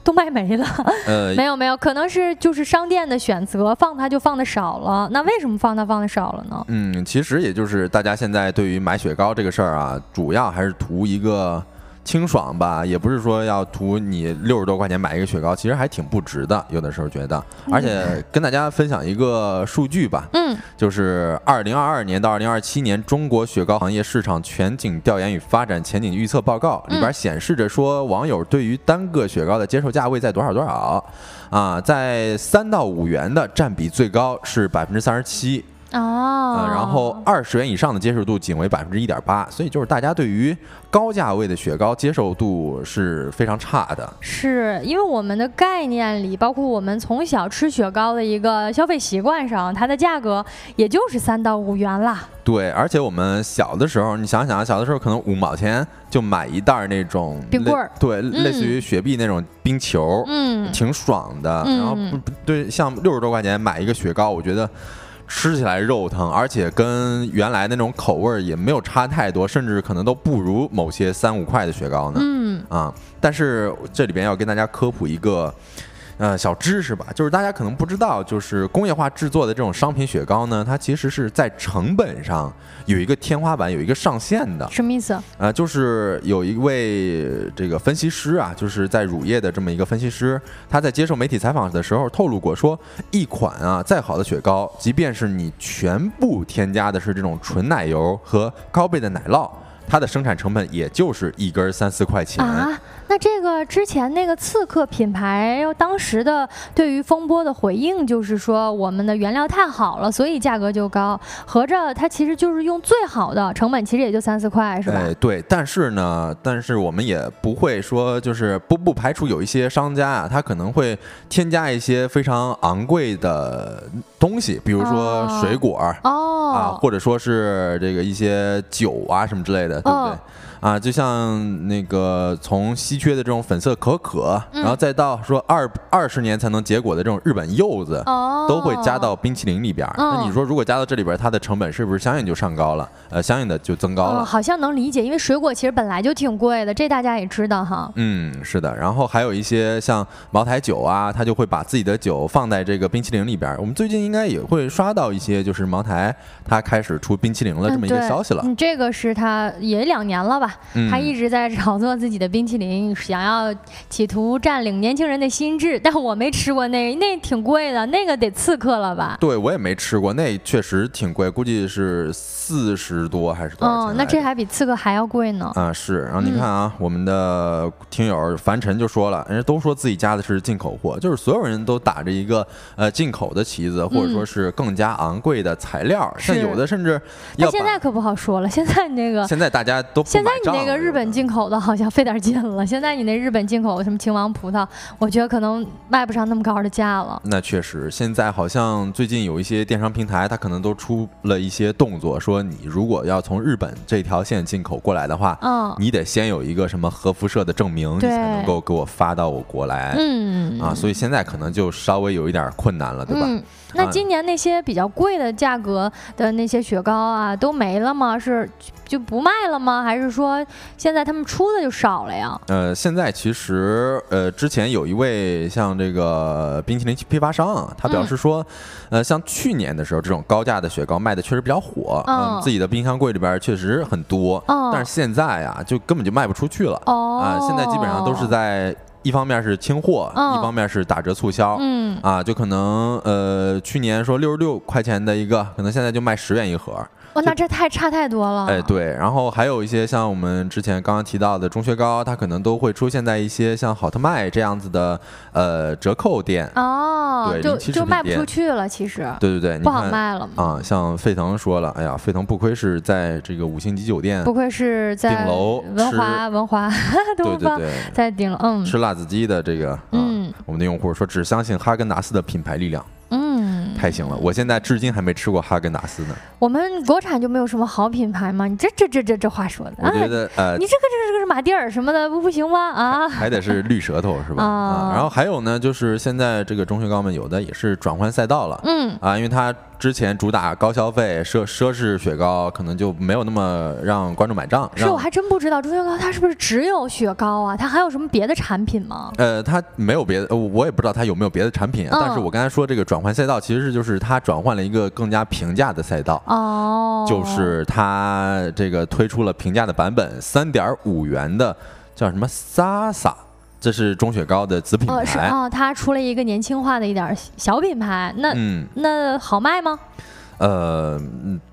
都卖没了。呃，没有没有，可能是就是商店的选择，放它就放的少了。那为什么放它放的少了呢？嗯，其实也就是大家现在对于买雪糕这个事儿啊，主要还是图一个。清爽吧，也不是说要图你六十多块钱买一个雪糕，其实还挺不值的。有的时候觉得，而且跟大家分享一个数据吧，嗯，就是二零二二年到二零二七年中国雪糕行业市场全景调研与发展前景预测报告里边显示着说，网友对于单个雪糕的接受价位在多少多少啊，在三到五元的占比最高是百分之三十七。哦，然后二十元以上的接受度仅为百分之一点八，所以就是大家对于高价位的雪糕接受度是非常差的。是因为我们的概念里，包括我们从小吃雪糕的一个消费习惯上，它的价格也就是三到五元啦。对，而且我们小的时候，你想想，小的时候可能五毛钱就买一袋那种冰棍儿，对，类似于雪碧那种冰球，嗯，挺爽的。然后不不对，像六十多块钱买一个雪糕，我觉得。吃起来肉疼，而且跟原来那种口味也没有差太多，甚至可能都不如某些三五块的雪糕呢。嗯啊，但是这里边要跟大家科普一个呃小知识吧，就是大家可能不知道，就是工业化制作的这种商品雪糕呢，它其实是在成本上有一个天花板，有一个上限的。什么意思？呃，就是有一位这个分析师啊，就是在乳业的这么一个分析师，他在接受媒体采访的时候透露过，说一款啊再好的雪糕，即便是你全部添加的是这种纯奶油和高倍的奶酪。它的生产成本也就是一根三四块钱啊。那这个之前那个刺客品牌当时的对于风波的回应就是说，我们的原料太好了，所以价格就高。合着它其实就是用最好的成本，其实也就三四块，是吧？哎，对。但是呢，但是我们也不会说，就是不不排除有一些商家啊，他可能会添加一些非常昂贵的东西，比如说水果哦啊，或者说是这个一些酒啊什么之类的，对不对？啊，就像那个从稀缺的这种粉色可可，然后再到说二二十年才能结果的这种日本柚子，都会加到冰淇淋里边。那你说如果加到这里边，它的成本是不是相应就上高了？呃，相应的就增高了。好像能理解，因为水果其实本来就挺贵的，这大家也知道哈。嗯，是的。然后还有一些像茅台酒啊，它就会把自己的酒放在这个冰淇淋里边。我们最近应该也会刷到一些，就是茅台它开始出冰淇淋了这么一个消息了。嗯，这个是它也两年了吧？他一直在炒作自己的冰淇淋，想要企图占领年轻人的心智。但我没吃过那那挺贵的，那个得刺客了吧？对，我也没吃过，那确实挺贵，估计是四十多还是多少钱？哦，那这还比刺客还要贵呢。啊，是。然后你看啊，我们的听友樊晨就说了，人家都说自己家的是进口货，就是所有人都打着一个呃进口的旗子，或者说是更加昂贵的材料。像有的甚至要现在可不好说了，现在那个现在大家都现在你那个。日本进口的好像费点劲了。现在你那日本进口什么秦王葡萄，我觉得可能卖不上那么高的价了。那确实，现在好像最近有一些电商平台，它可能都出了一些动作，说你如果要从日本这条线进口过来的话，嗯，你得先有一个什么核辐射的证明，你才能够给我发到我国来。嗯啊，所以现在可能就稍微有一点困难了，对吧？那今年那些比较贵的价格的那些雪糕啊，都没了吗？是就不卖了吗？还是说现在他们出的就少了呀？呃，现在其实呃，之前有一位像这个冰淇淋批发商啊，他表示说，呃，像去年的时候，这种高价的雪糕卖的确实比较火，嗯，自己的冰箱柜里边确实很多，但是现在啊，就根本就卖不出去了，啊，现在基本上都是在。一方面是清货，一方面是打折促销，嗯啊，就可能呃，去年说六十六块钱的一个，可能现在就卖十元一盒。哇，那这太差太多了。哎，对，然后还有一些像我们之前刚刚提到的中薛高，它可能都会出现在一些像好特卖这样子的呃折扣店。哦，对，就就卖不出去了，其实。对对对，不好卖了嘛啊！像沸腾说了，哎呀，沸腾不愧是在这个五星级酒店，不愧是在顶楼文华文华对 对对，在顶楼嗯吃辣子鸡的这个嗯，我们的用户说只相信哈根达斯的品牌力量。嗯，太行了！我现在至今还没吃过哈根达斯呢。我们国产就没有什么好品牌吗？你这这这这这话说的，我觉得呃，你这个这个这个是马迭尔什么的不不行吗？啊，还得是绿舌头是吧？啊，然后还有呢，就是现在这个中学高们有的也是转换赛道了，嗯啊，因为它。之前主打高消费奢奢侈雪糕，可能就没有那么让观众买账。是我还真不知道中雪糕它是不是只有雪糕啊？它还有什么别的产品吗？呃，它没有别的，我也不知道它有没有别的产品。但是我刚才说这个转换赛道，其实是就是它转换了一个更加平价的赛道。哦，就是它这个推出了平价的版本，三点五元的叫什么 Sasa。这是钟雪糕的子品牌。是哦，它出了一个年轻化的一点小品牌。那那好卖吗？呃，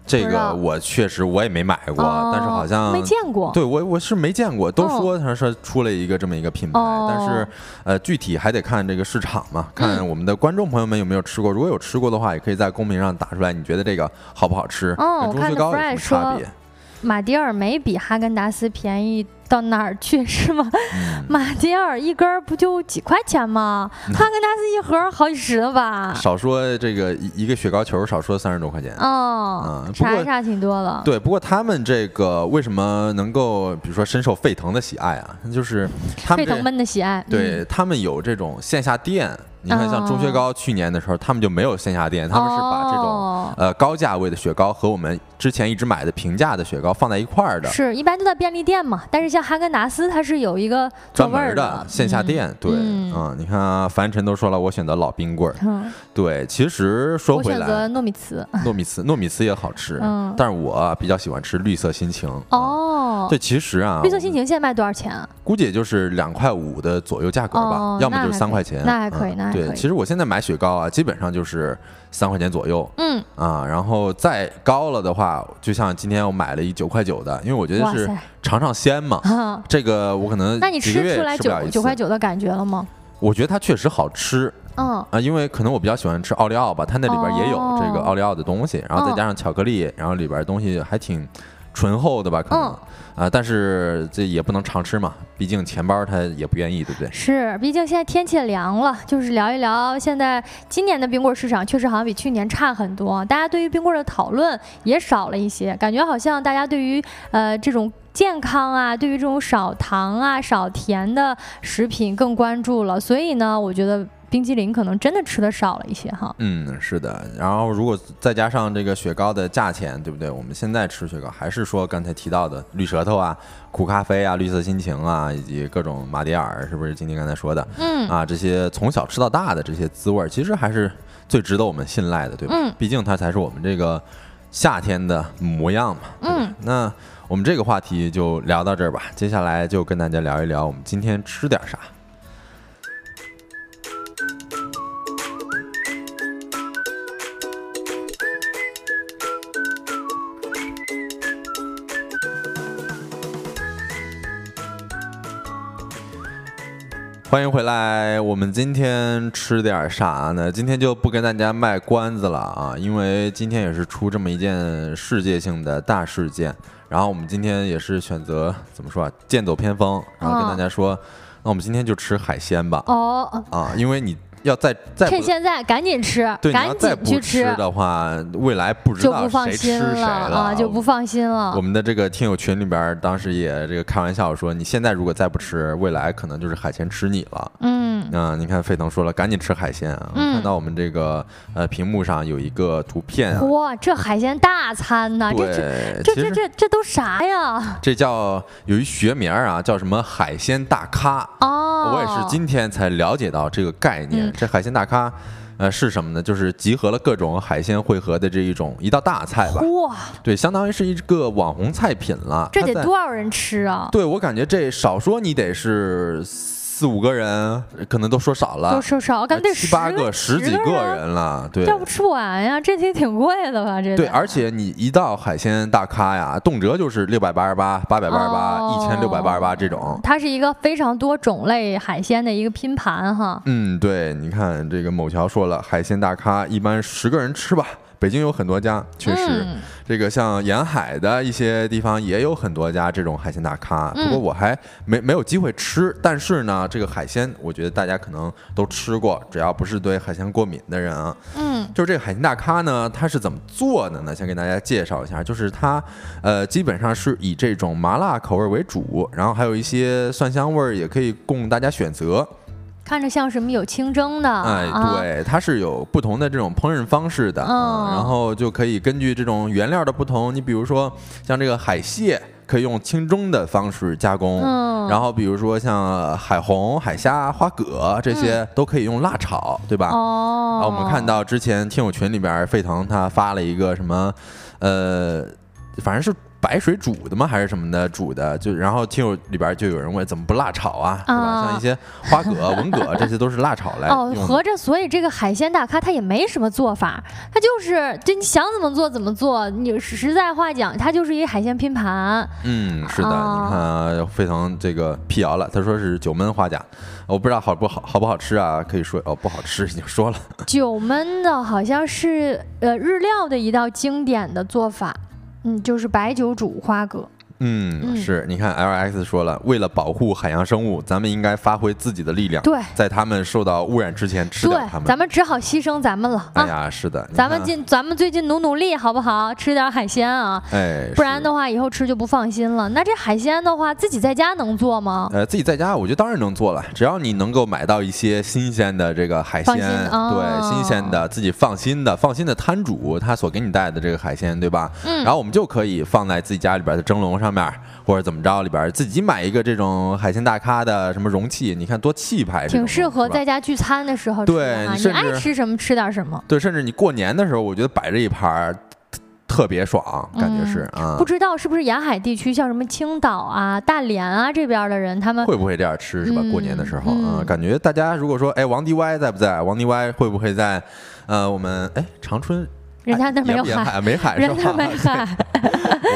这个我确实我也没买过，但是好像没见过。对我我是没见过，都说他说出了一个这么一个品牌，但是呃具体还得看这个市场嘛，看我们的观众朋友们有没有吃过。如果有吃过的话，也可以在公屏上打出来，你觉得这个好不好吃？跟中雪糕有什么差别？马迭尔没比哈根达斯便宜。到哪儿去是吗？马迭尔一根不就几块钱吗？哈根达斯一盒好几十了吧？少说这个一一个雪糕球，少说三十多块钱。哦，差也差挺多了。对，不过他们这个为什么能够，比如说深受沸腾的喜爱啊？就是沸腾们的喜爱。对他们有这种线下店。你看，像钟薛高去年的时候，他们就没有线下店，他们是把这种呃高价位的雪糕和我们之前一直买的平价的雪糕放在一块儿的。是一般都在便利店嘛，但是像哈根达斯，它是有一个专门的线下店。对，嗯，你看凡尘都说了，我选择老冰棍儿。嗯，对，其实说回来，我选择糯米糍。糯米糍，糯米糍也好吃，嗯，但是我比较喜欢吃绿色心情。哦，对，其实啊，绿色心情现在卖多少钱啊？估计也就是两块五的左右价格吧，要么就是三块钱。那还可以，那还。对，其实我现在买雪糕啊，基本上就是三块钱左右。嗯啊，然后再高了的话，就像今天我买了一九块九的，因为我觉得是尝尝鲜嘛。这个我可能那你吃出来九九块九的感觉了吗？我觉得它确实好吃。嗯啊，因为可能我比较喜欢吃奥利奥吧，它那里边也有这个奥利奥的东西，然后再加上巧克力，然后里边东西还挺。醇厚的吧，可能啊，但是这也不能常吃嘛，毕竟钱包他也不愿意，对不对？是，毕竟现在天气凉了，就是聊一聊现在今年的冰棍市场，确实好像比去年差很多，大家对于冰棍的讨论也少了一些，感觉好像大家对于呃这种健康啊，对于这种少糖啊、少甜的食品更关注了，所以呢，我觉得。冰激凌可能真的吃的少了一些哈。嗯，是的。然后如果再加上这个雪糕的价钱，对不对？我们现在吃雪糕还是说刚才提到的绿舌头啊、苦咖啡啊、绿色心情啊，以及各种马迭尔，是不是？今天刚才说的，嗯啊，这些从小吃到大的这些滋味，其实还是最值得我们信赖的，对吧？嗯。毕竟它才是我们这个夏天的模样嘛。嗯。那我们这个话题就聊到这儿吧。接下来就跟大家聊一聊，我们今天吃点啥。欢迎回来，我们今天吃点啥呢？今天就不跟大家卖关子了啊，因为今天也是出这么一件世界性的大事件。然后我们今天也是选择怎么说啊，剑走偏锋，然后跟大家说，那我们今天就吃海鲜吧。哦，啊，因为你。要再再趁现在赶紧吃，赶紧去吃的话，未来不知道谁吃谁了啊，就不放心了。我们的这个听友群里边，当时也这个开玩笑说，你现在如果再不吃，未来可能就是海鲜吃你了。嗯，啊，你看沸腾说了，赶紧吃海鲜啊！看到我们这个呃屏幕上有一个图片，哇，这海鲜大餐呐，这这这这这都啥呀？这叫有一学名啊，叫什么海鲜大咖哦，我也是今天才了解到这个概念。这海鲜大咖，呃，是什么呢？就是集合了各种海鲜汇合的这一种一道大菜吧。哇，对，相当于是一个网红菜品了。这得多少人吃啊？对我感觉这少说你得是。四五个人可能都说少了，都说少，感觉七八个、十几个人了，对，要不吃不完呀，这些挺贵的吧？这对，而且你一到海鲜大咖呀，动辄就是六百八十八、八百八十八、一千六百八十八这种。它是一个非常多种类海鲜的一个拼盘哈。嗯，对，你看这个某桥说了，海鲜大咖一般十个人吃吧。北京有很多家，确实，这个像沿海的一些地方也有很多家这种海鲜大咖。不过我还没没有机会吃，但是呢，这个海鲜我觉得大家可能都吃过，只要不是对海鲜过敏的人啊。嗯，就是这个海鲜大咖呢，它是怎么做的呢？先给大家介绍一下，就是它，呃，基本上是以这种麻辣口味为主，然后还有一些蒜香味儿也可以供大家选择。看着像什么有清蒸的，哎，对，它是有不同的这种烹饪方式的，嗯，然后就可以根据这种原料的不同，你比如说像这个海蟹可以用清蒸的方式加工，嗯，然后比如说像海虹、海虾、花蛤这些都可以用辣炒，对吧？哦，啊，我们看到之前听友群里边沸腾他发了一个什么，呃，反正是。白水煮的吗？还是什么的煮的？就然后听友里边就有人问，怎么不辣炒啊？是吧？像一些花蛤、文蛤，这些都是辣炒来哦，合着所以这个海鲜大咖他也没什么做法，他就是就你想怎么做怎么做。你实在话讲，他就是一海鲜拼盘。嗯，是的。你看沸腾这个辟谣了，他说是九焖花甲，我不知道好不好好不好吃啊？可以说哦不好吃，已经说了。九焖的好像是呃日料的一道经典的做法。嗯，就是白酒煮花蛤，嗯，嗯是，你看 L X 说了，为了保护海洋生物，咱们应该发挥自己的力量，对在他们受到污染之前吃对掉它，们。咱们只好牺牲咱们了啊！哎呀，是的，咱们看尽咱们最近努努力好不好？吃点海鲜啊，哎，不然的话以后吃就不放心了。那这海鲜的话，自己在家能做吗？呃，自己在家，我觉得当然能做了，只要你能够买到一些新鲜的这个海鲜，哦对，新鲜的，自己放心的，放心的摊主他所给你带的这个海鲜，对吧？嗯然后我们就可以放在自己家里边的蒸笼上面，或者怎么着里边自己买一个这种海鲜大咖的什么容器，你看多气派，挺适合在家聚餐的时候吃对。你你爱吃什么吃点什么。对，甚至你过年的时候，我觉得摆着一盘儿特特别爽，感觉是啊不。知道是不是沿海地区，像什么青岛啊、大连啊这边的人，他们会不会这样吃是吧？嗯过年的时候啊、嗯感觉大家如果说，哎，王迪歪在不在？王迪歪会不会在？呃，我们哎，长春人家那没有海，沿不沿海，没海是人家吧？没海。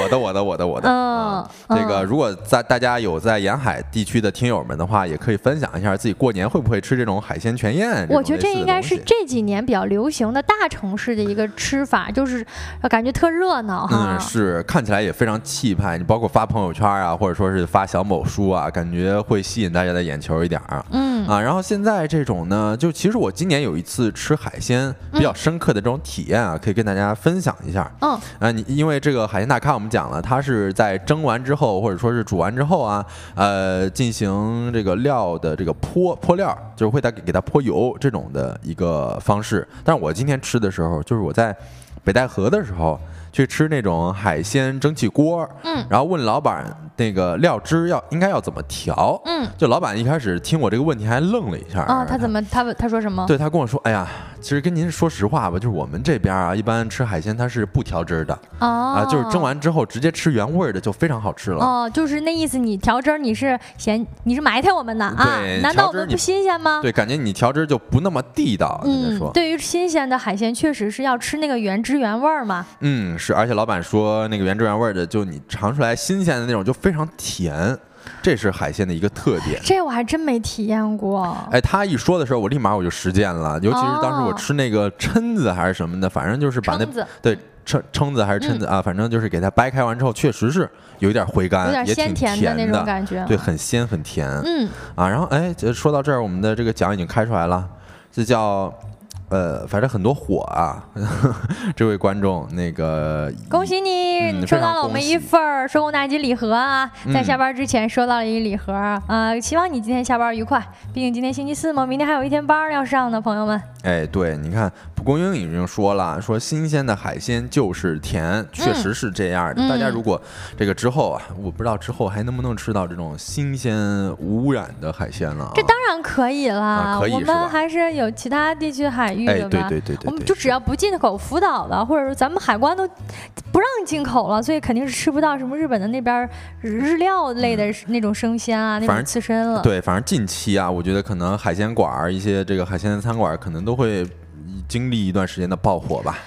我的，我的，我的，我的。嗯啊，这个嗯如果在大家有在沿海地区的听友们的话，也可以分享一下自己过年会不会吃这种海鲜全宴。我觉得这应该是这几年比较流行的大城市的一个吃法，就是感觉特热闹哈嗯，。是看起来也非常气派。你包括发朋友圈啊，或者说是发小某书啊，感觉会吸引大家的眼球一点儿。嗯啊，然后现在这种呢，就其实我今年有一次吃海鲜比较深刻的这种体验啊，可以跟大家分享一下。嗯啊，你因为这个海鲜大咖我们讲了，它是在蒸完之后，或者说是煮完之后啊，呃，进行这个料的这个泼泼料，就是会再给给它泼油这种的一个方式。但是我今天吃的时候，就是我在北戴河的时候去吃那种海鲜蒸汽锅，嗯然后问老板那个料汁要应该要怎么调，嗯就老板一开始听我这个问题还愣了一下啊，他怎么他他说什么？对他跟我说，哎呀，其实跟您说实话吧，就是我们这边啊，一般吃海鲜它是不调汁儿的哦啊，就是蒸完之后直接吃原味儿的就非常好吃了。哦，就是那意思，你调汁儿你是嫌你是埋汰我们的啊？难道我们不新鲜吗？对，感觉你调汁儿就不那么地道。人家说，，嗯对于新鲜的海鲜，确实是要吃那个原汁原味儿嘛。嗯，是，而且老板说那个原汁原味儿的，就你尝出来新鲜的那种就非常甜，这是海鲜的一个特点。这我还真没体验过。哎，他一说的时候，我立马我就实践了，尤其是当时我哦吃那个蛏子还是什么的，反正就是把那对蛏蛏子还是蛏子啊，反正就是给它掰开完之后，确实是有一点回甘，有点鲜也挺甜的那种，感觉。对，很鲜很甜、嗯，啊。然后哎，这说到这儿，我们的这个奖已经开出来了，这叫。呃，反正很多火啊！这位观众，那个恭喜你、嗯收到了我们一份儿收购纳吉礼盒啊，在嗯下班之前收到了一礼盒啊、呃希望你今天下班愉快。毕竟今天星期四嘛，明天还有一天班儿要上呢，朋友们。哎，对，你看蒲公英已经说了，说新鲜的海鲜就是甜，确实是这样的。嗯大家如果这个之后啊，我不知道之后还能不能吃到这种新鲜无污染的海鲜了啊。这当然可以了，我啊可以是吧们还是有其他地区海域哎，的吧。对对对对对，我们就只要不进口福岛的，或者说咱们海关都不让进口了，所以肯定是吃不到什么日本的那边儿日料类的那种生鲜啊，那种刺身了。对，反正近期啊，我觉得可能海鲜馆儿一些这个海鲜餐馆儿可能都会经历一段时间的爆火吧，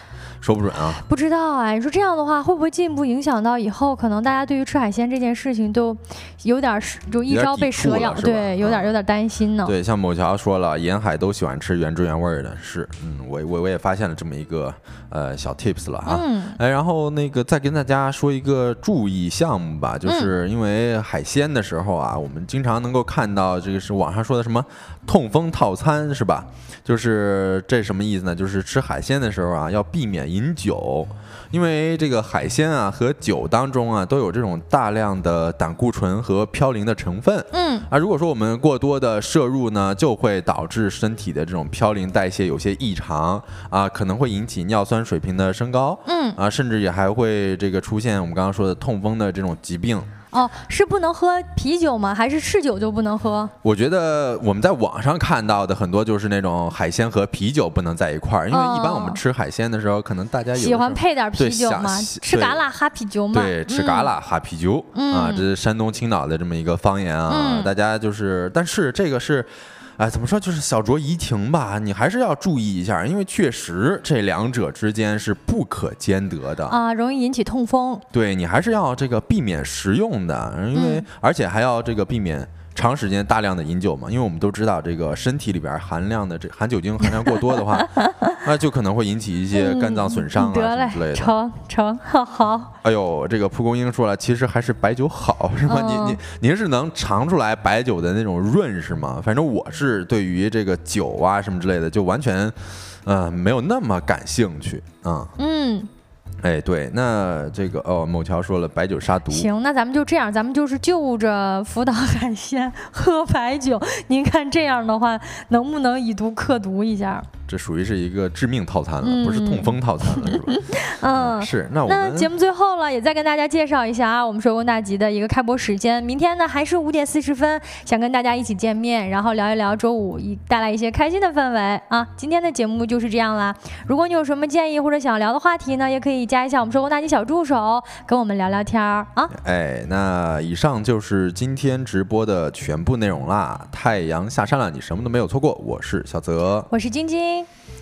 说不准啊。不知道啊，你说这样的话，会不会进一步影响到以后可能大家对于吃海鲜这件事情都有点儿就一朝被蛇咬，对，有点啊有点担心呢。对，像某桥说了，沿海都喜欢吃原汁原味儿的，是，嗯，我我我也发现了这么一个呃小 tips 了啊。嗯哎，然后那个再跟大家说一个注意项目吧，嗯就是因为海鲜的时候啊，我们经常能够看到这个是网上说的什么痛风套餐是吧？就是这什么意思呢？就是吃海鲜的时候啊，要避免饮酒，因为这个海鲜啊和酒当中啊都有这种大量的胆固醇和嘌呤的成分。嗯啊，如果说我们过多的摄入呢，就会导致身体的这种嘌呤代谢有些异常啊，可能会引起尿酸水平的升高。嗯，啊，甚至也还会这个出现我们刚刚说的痛风的这种疾病。哦，是不能喝啤酒吗？还是赤酒就不能喝？我觉得我们在网上看到的很多就是那种海鲜和啤酒不能在一块儿，因为一般我们哦吃海鲜的时候，可能大家有喜欢配点啤酒吗？吃嘎啦哈啤酒吗？对，吃嗯嘎啦哈啤酒、啊，嗯这是山东青岛的这么一个方言啊，嗯大家就是，但是这个是。哎，怎么说就是小酌怡情吧，你还是要注意一下，因为确实这两者之间是不可兼得的。啊，容易引起痛风。对你还是要这个避免食用的，因为、嗯而且还要这个避免长时间大量的饮酒嘛，因为我们都知道这个身体里边含量的这含酒精含量过多的话，那就可能会引起一些肝脏损伤啊什么之类的。成成好。哎呦，这个蒲公英说了，其实还是白酒好，是吗？您您您是能尝出来白酒的那种润是吗？反正我是对于这个酒啊什么之类的，就完全，嗯，没有那么感兴趣啊。嗯。哎，对，那这个哦，某桥说了白酒杀毒。行，那咱们就这样，咱们就是就着福岛海鲜 喝白酒。您看这样的话，能不能以毒克毒一下？这属于是一个致命套餐了，不是痛风套餐了，是吧？嗯，是。那我们那节目最后了，也再跟大家介绍一下啊，我们收工大吉的一个开播时间，明天呢还是五点四十分，想跟大家一起见面，然后聊一聊周五一带来一些开心的氛围啊。今天的节目就是这样啦。如果你有什么建议或者想聊的话题呢，也可以加一下我们收工大吉小助手，跟我们聊聊天儿啊。哎，那以上就是今天直播的全部内容啦。太阳下山了，你什么都没有错过。我是小泽，我是晶晶。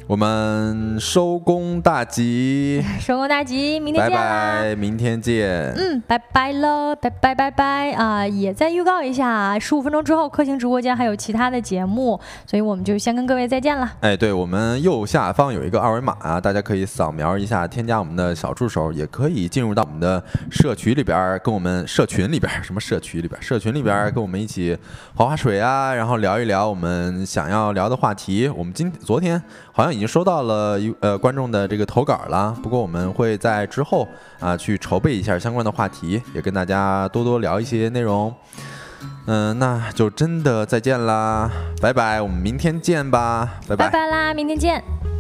我们收工大吉，收工大吉，明天见拜拜，明天见。嗯，拜拜喽，拜拜拜拜啊！也再预告一下，十五分钟之后，客星直播间还有其他的节目，所以我们就先跟各位再见了。哎，对我们右下方有一个二维码啊，大家可以扫描一下，添加我们的小助手，也可以进入到我们的社区里边，跟我们社群里边，什么社区里边，社群里边跟我们一起划划水啊，然后聊一聊我们想要聊的话题。我们今昨天好像。已经收到了一呃观众的这个投稿了，不过我们会在之后啊去筹备一下相关的话题，也跟大家多多聊一些内容。嗯，那就真的再见啦，拜拜，我们明天见吧，拜拜，拜拜啦，明天见。